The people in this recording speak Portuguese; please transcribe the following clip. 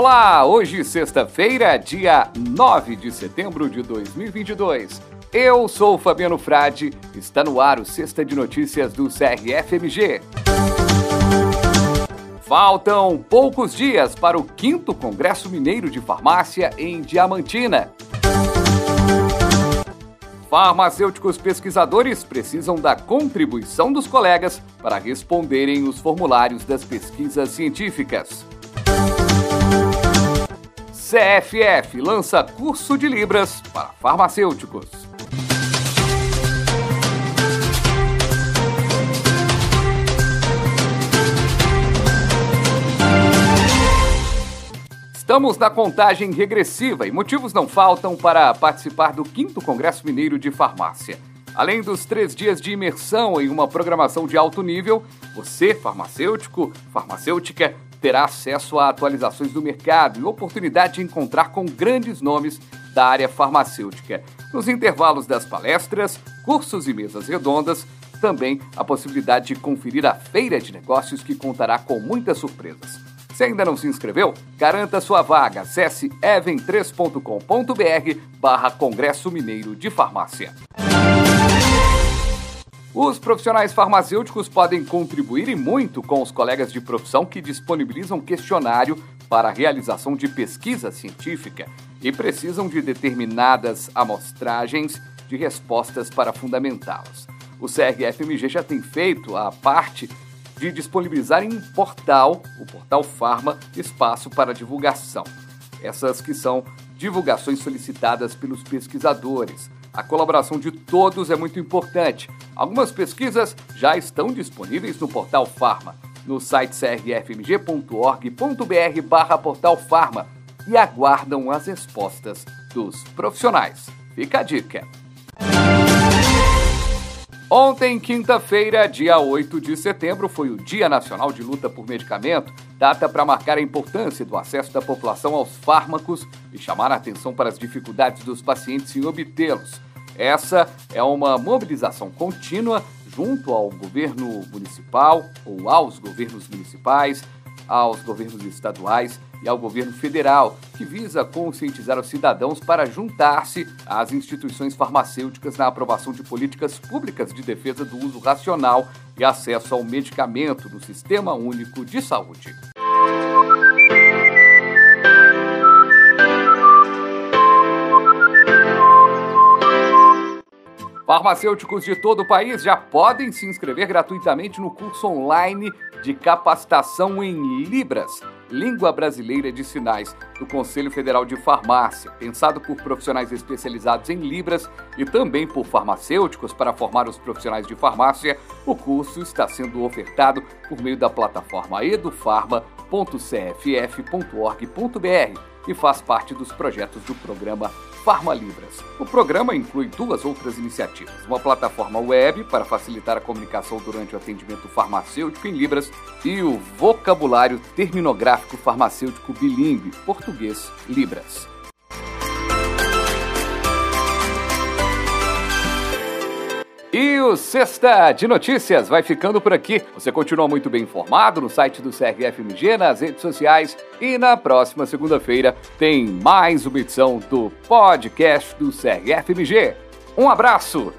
Olá, hoje sexta-feira, dia 9 de setembro de 2022. Eu sou Fabiano Frade, está no ar o Sexta de Notícias do CRFMG. Faltam poucos dias para o 5 Congresso Mineiro de Farmácia em Diamantina. Farmacêuticos pesquisadores precisam da contribuição dos colegas para responderem os formulários das pesquisas científicas. CFF lança curso de Libras para farmacêuticos. Estamos na contagem regressiva e motivos não faltam para participar do 5 Congresso Mineiro de Farmácia. Além dos três dias de imersão em uma programação de alto nível, você, farmacêutico, farmacêutica, terá acesso a atualizações do mercado e oportunidade de encontrar com grandes nomes da área farmacêutica. Nos intervalos das palestras, cursos e mesas redondas, também a possibilidade de conferir a feira de negócios que contará com muitas surpresas. Se ainda não se inscreveu, garanta sua vaga. Acesse even3.com.br barra Congresso Mineiro de Farmácia. Os profissionais farmacêuticos podem contribuir e muito com os colegas de profissão que disponibilizam questionário para a realização de pesquisa científica e precisam de determinadas amostragens de respostas para fundamentá-las. O CRFMG já tem feito a parte de disponibilizar em um portal, o portal Farma, espaço para divulgação. Essas que são divulgações solicitadas pelos pesquisadores. A colaboração de todos é muito importante. Algumas pesquisas já estão disponíveis no portal Farma, no site crfmg.org.br barra portal Farma e aguardam as respostas dos profissionais. Fica a dica! Ontem, quinta-feira, dia 8 de setembro, foi o Dia Nacional de Luta por Medicamento, data para marcar a importância do acesso da população aos fármacos e chamar a atenção para as dificuldades dos pacientes em obtê-los. Essa é uma mobilização contínua junto ao governo municipal ou aos governos municipais, aos governos estaduais e ao governo federal, que visa conscientizar os cidadãos para juntar-se às instituições farmacêuticas na aprovação de políticas públicas de defesa do uso racional e acesso ao medicamento no Sistema Único de Saúde. Farmacêuticos de todo o país já podem se inscrever gratuitamente no curso online de capacitação em Libras, Língua Brasileira de Sinais, do Conselho Federal de Farmácia, pensado por profissionais especializados em Libras e também por farmacêuticos para formar os profissionais de farmácia. O curso está sendo ofertado por meio da plataforma edufarma.cff.org.br e faz parte dos projetos do programa Farma Libras. O programa inclui duas outras iniciativas: uma plataforma web para facilitar a comunicação durante o atendimento farmacêutico em Libras e o vocabulário terminográfico farmacêutico bilíngue português-Libras. E o Sexta de Notícias vai ficando por aqui. Você continua muito bem informado no site do CRFMG, nas redes sociais e na próxima segunda-feira tem mais uma edição do podcast do CRFMG. Um abraço!